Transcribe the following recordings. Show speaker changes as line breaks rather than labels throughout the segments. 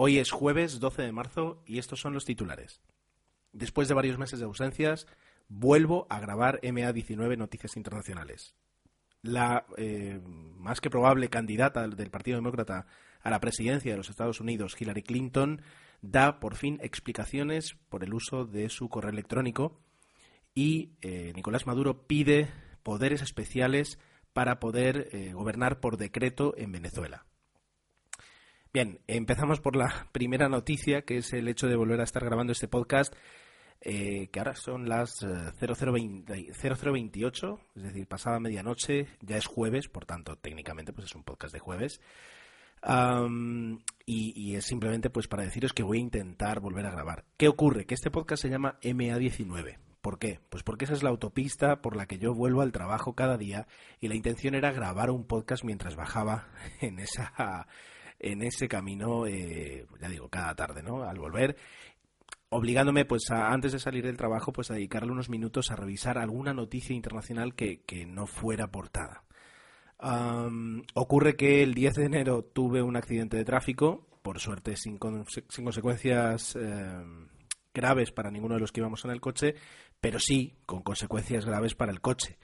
Hoy es jueves 12 de marzo y estos son los titulares. Después de varios meses de ausencias, vuelvo a grabar MA19 Noticias Internacionales. La eh, más que probable candidata del Partido Demócrata a la presidencia de los Estados Unidos, Hillary Clinton, da por fin explicaciones por el uso de su correo electrónico y eh, Nicolás Maduro pide poderes especiales para poder eh, gobernar por decreto en Venezuela. Bien, empezamos por la primera noticia, que es el hecho de volver a estar grabando este podcast, eh, que ahora son las 0028, es decir, pasada medianoche, ya es jueves, por tanto, técnicamente, pues es un podcast de jueves y, es simplemente pues para deciros que voy a intentar volver a grabar. ¿Qué ocurre? Que este podcast se llama MA19. ¿Por qué? Pues porque esa es la autopista por la que yo vuelvo al trabajo cada día y la intención era grabar un podcast mientras bajaba en esa en ese camino, eh, ya digo, cada tarde, ¿no? Al volver obligándome pues antes de salir del trabajo pues a dedicarle unos minutos a revisar alguna noticia internacional que, que no fuera portada ocurre que el 10 de enero tuve un accidente de tráfico, por suerte sin, sin consecuencias em, graves para ninguno de los que íbamos en el coche, pero sí con consecuencias graves para el coche.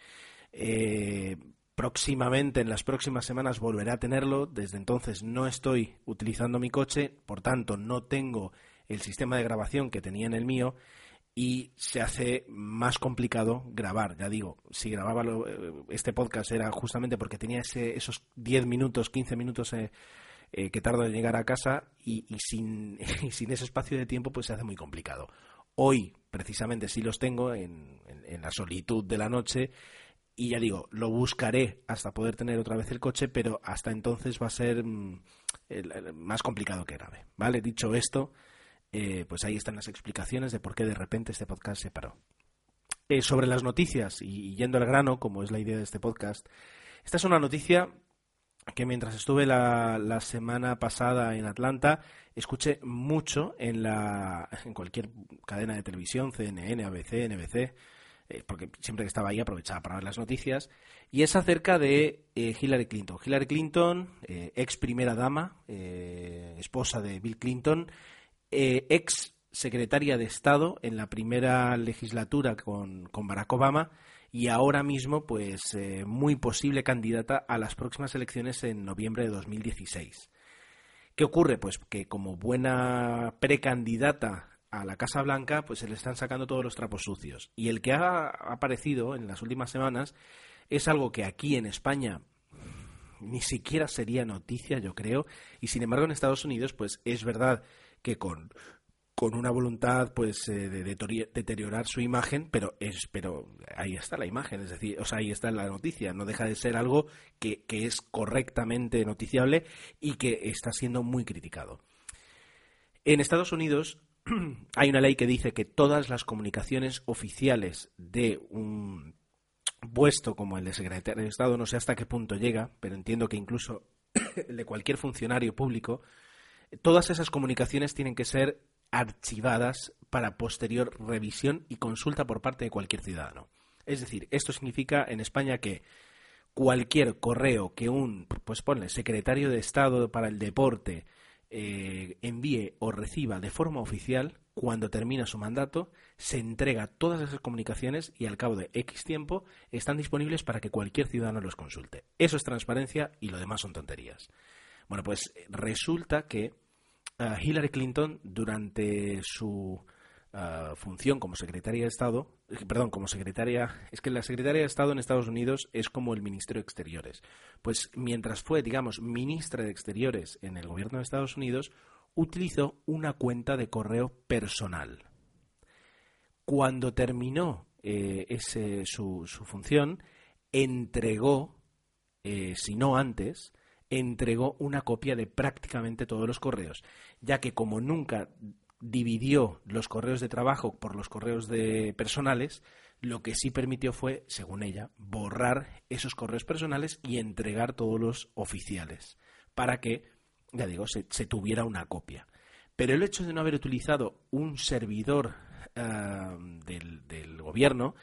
Eh, próximamente, en las próximas semanas, volveré a tenerlo. Desde entonces no estoy utilizando mi coche, por tanto no tengo el sistema de grabación que tenía en el mío y se hace más complicado grabar. Ya digo, si grababa eh, este podcast era justamente porque tenía ese, esos 10 minutos, 15 minutos eh, eh, que tardo en llegar a casa y, sin, sin, ese espacio de tiempo pues se hace muy complicado. Hoy, precisamente, sí los tengo en, en, la solitud de la noche y ya digo, lo buscaré hasta poder tener otra vez el coche, pero hasta entonces va a ser mm, más complicado que grave. ¿Vale? Dicho esto, eh, pues ahí están las explicaciones de por qué de repente este podcast se paró. Eh, sobre las noticias, y, yendo al grano, como es la idea de este podcast, esta es una noticia que mientras estuve la, semana pasada en Atlanta, escuché mucho en, la, en cualquier cadena de televisión, CNN, ABC, NBC, eh, porque siempre que estaba ahí aprovechaba para ver las noticias, y es acerca de Hillary Clinton. Hillary Clinton, ex primera dama, esposa de Bill Clinton, eh, ex secretaria de Estado en la primera legislatura con, Barack Obama y ahora mismo pues eh, muy posible candidata a las próximas elecciones en noviembre de 2016. ¿Qué ocurre? Pues que como buena precandidata a la Casa Blanca, pues se le están sacando todos los trapos sucios. Y el que ha aparecido en las últimas semanas es algo que aquí en España ni siquiera sería noticia, yo creo, y sin embargo en Estados Unidos, pues es verdad que con, con una voluntad pues eh, de deteriorar su imagen, pero es pero ahí está la imagen, es decir, o sea, ahí está la noticia, no deja de ser algo que, que es correctamente noticiable y que está siendo muy criticado. En Estados Unidos hay una ley que dice que todas las comunicaciones oficiales de un puesto como el de secretario de Estado, no sé hasta qué punto llega, pero entiendo que incluso el de cualquier funcionario público, todas esas comunicaciones tienen que ser archivadas para posterior revisión y consulta por parte de cualquier ciudadano. Es decir, esto significa en España que cualquier correo que un, pues ponle, secretario de Estado para el deporte eh, envíe o reciba de forma oficial, cuando termina su mandato, se entrega todas esas comunicaciones y al cabo de X tiempo están disponibles para que cualquier ciudadano los consulte. Eso es transparencia y lo demás son tonterías. Bueno, pues resulta que Hillary Clinton durante su ah, función como secretaria de Estado, eh, perdón, como secretaria, es que la secretaria de Estado en Estados Unidos es como el ministro de Exteriores. Pues mientras fue, digamos, ministra de Exteriores en el gobierno de Estados Unidos, utilizó una cuenta de correo personal. Cuando terminó eh, ese, su, su, función, entregó, eh, si no antes, entregó una copia de prácticamente todos los correos, ya que como nunca dividió los correos de trabajo por los correos de personales, lo que sí permitió fue, según ella, borrar esos correos personales y entregar todos los oficiales, para que, ya digo, se, tuviera una copia. Pero el hecho de no haber utilizado un servidor ah, del, gobierno,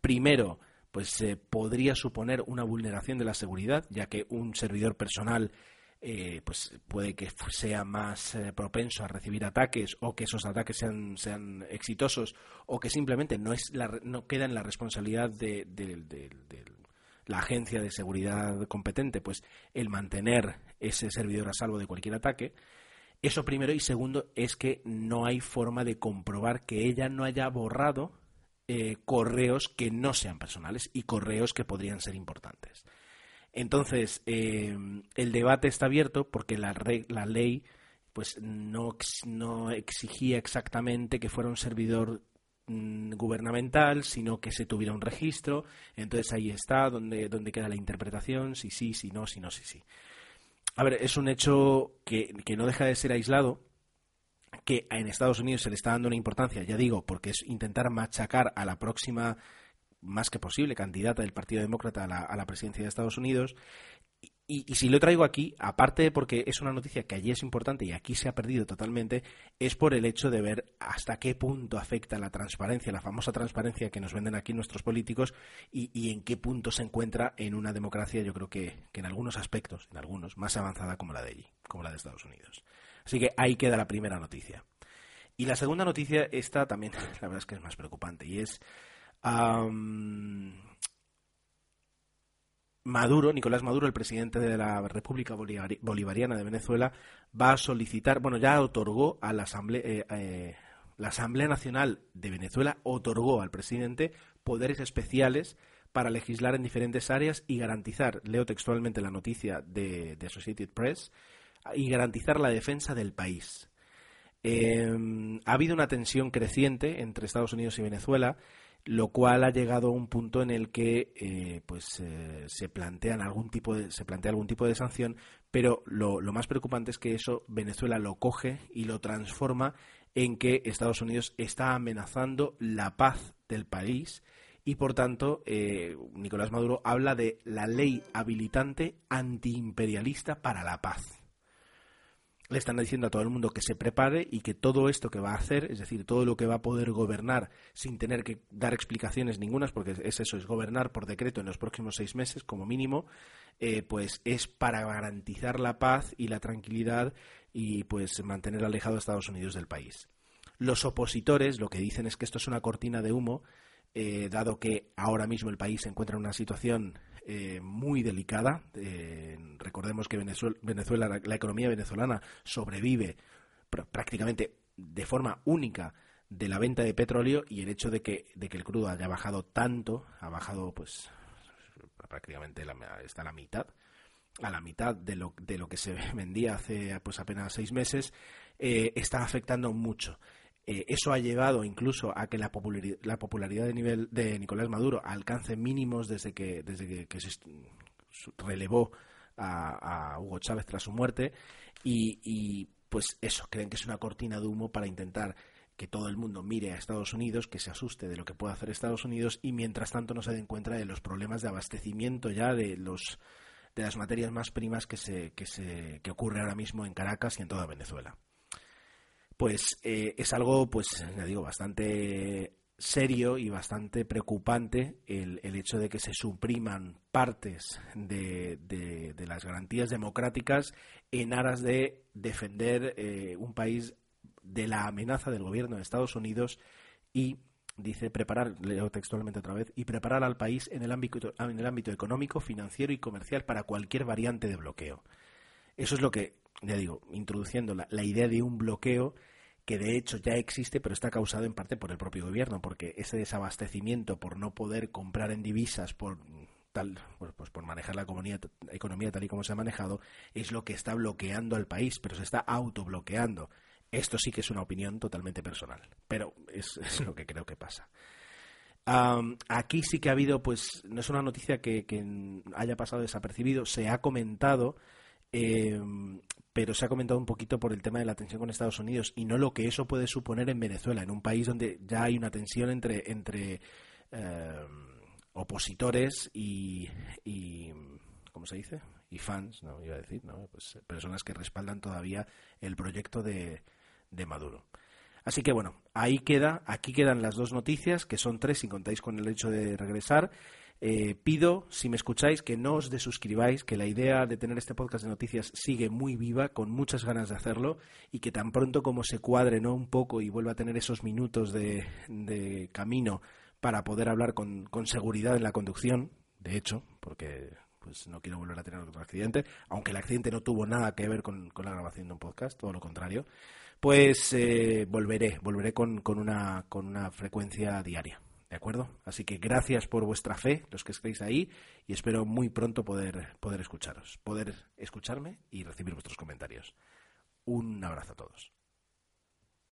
primero, pues podría suponer una vulneración de la seguridad, ya que un servidor personal eh, pues puede que sea más eh, propenso a recibir ataques o que esos ataques sean, sean exitosos o que simplemente no, es no queda en la responsabilidad de, la agencia de seguridad competente, pues el mantener ese servidor a salvo de cualquier ataque. Eso primero y segundo es que no hay forma de comprobar que ella no haya borrado eh, correos que no sean personales y correos que podrían ser importantes. Entonces, eh, el debate está abierto porque la, la ley pues no, no exigía exactamente que fuera un servidor mm, gubernamental, sino que se tuviera un registro. Entonces ahí está donde, queda la interpretación, si sí, si no, si no, si sí. A ver, es un hecho que, que no deja de ser aislado, que en Estados Unidos se le está dando una importancia, ya digo, porque es intentar machacar a la próxima más que posible candidata del Partido Demócrata a la, presidencia de Estados Unidos. Y, si lo traigo aquí, aparte porque es una noticia que allí es importante y aquí se ha perdido totalmente, es por el hecho de ver hasta qué punto afecta la transparencia, la famosa transparencia que nos venden aquí nuestros políticos y, en qué punto se encuentra en una democracia, yo creo que, que en algunos aspectos, en algunos, más avanzada como la de allí, como la de Estados Unidos. Así que ahí queda la primera noticia. Y la segunda noticia, esta también, la verdad es que es más preocupante, y es Maduro, Nicolás Maduro, el presidente de la República Bolivariana de Venezuela, va a solicitar, bueno, ya otorgó a la Asamblea, eh, eh, la Asamblea Nacional de Venezuela otorgó al presidente poderes especiales para legislar en diferentes áreas y garantizar, leo textualmente la noticia de, Associated Press, y garantizar la defensa del país. Em, ha habido una tensión creciente entre Estados Unidos y Venezuela lo cual ha llegado a un punto en el que eh, pues eh, se plantean algún tipo de se plantea algún tipo de sanción pero lo, más preocupante es que eso Venezuela lo coge y lo transforma en que Estados Unidos está amenazando la paz del país y por tanto eh, Nicolás Maduro habla de la ley habilitante antiimperialista para la paz le están diciendo a todo el mundo que se prepare y que todo esto que va a hacer, es decir, todo lo que va a poder gobernar sin tener que dar explicaciones ningunas, porque es eso, es gobernar por decreto en los próximos seis meses como mínimo, eh, pues es para garantizar la paz y la tranquilidad y pues mantener alejado a Estados Unidos del país. Los opositores lo que dicen es que esto es una cortina de humo, eh, dado que ahora mismo el país se encuentra en una situación eh, muy delicada. Eh, recordemos que Venezuela, la, economía venezolana sobrevive prácticamente de forma única de la venta de petróleo y el hecho de que, de que el crudo haya bajado tanto, ha bajado pues prácticamente la, está a la mitad, a la mitad de lo, de lo que se vendía hace pues apenas seis meses, eh, está afectando mucho. Eh, eso ha llevado incluso a que la popularidad, de nivel de Nicolás Maduro alcance mínimos desde que, desde que, se relevó a, Hugo Chávez tras su muerte. Y, pues eso, creen que es una cortina de humo para intentar que todo el mundo mire a Estados Unidos, que se asuste de lo que puede hacer Estados Unidos y mientras tanto no se den cuenta de los problemas de abastecimiento ya de los de las materias más primas que se que se que ocurre ahora mismo en Caracas y en toda Venezuela pues eh, es algo, pues, ya digo, bastante serio y bastante preocupante el, hecho de que se supriman partes de, de, las garantías democráticas en aras de defender eh, un país de la amenaza del gobierno de Estados Unidos y dice preparar, leo textualmente otra vez, y preparar al país en el ámbito, en el ámbito económico, financiero y comercial para cualquier variante de bloqueo. Eso es lo que, ya digo, introduciendo la, la idea de un bloqueo que de hecho ya existe, pero está causado en parte por el propio gobierno, porque ese desabastecimiento por no poder comprar en divisas, por tal, pues por manejar la economía, economía tal y como se ha manejado, es lo que está bloqueando al país, pero se está autobloqueando. Esto sí que es una opinión totalmente personal, pero es, lo que creo que pasa. aquí sí que ha habido, pues, no es una noticia que haya pasado desapercibido, se ha comentado eh, pero se ha comentado un poquito por el tema de la tensión con Estados Unidos y no lo que eso puede suponer en Venezuela, en un país donde ya hay una tensión entre, entre eh, opositores y, y, ¿cómo se dice? Y fans, no iba a decir, ¿no? Pues personas que respaldan todavía el proyecto de, de Maduro. Así que bueno, ahí queda, aquí quedan las dos noticias, que son tres si contáis con el hecho de regresar. Eh, pido, si me escucháis, que no os desuscribáis, que la idea de tener este podcast de noticias sigue muy viva, con muchas ganas de hacerlo, y que tan pronto como se cuadre ¿no? un poco y vuelva a tener esos minutos de, camino para poder hablar con, seguridad en la conducción, de hecho, porque pues no quiero volver a tener otro accidente, aunque el accidente no tuvo nada que ver con, con la grabación de un podcast, todo lo contrario, pues eh, volveré, volveré con, con, una, con una frecuencia diaria. ¿De acuerdo? Así que gracias por vuestra fe, los que estáis ahí, y espero muy pronto poder, poder escucharos, poder escucharme y recibir vuestros comentarios. Un abrazo a todos.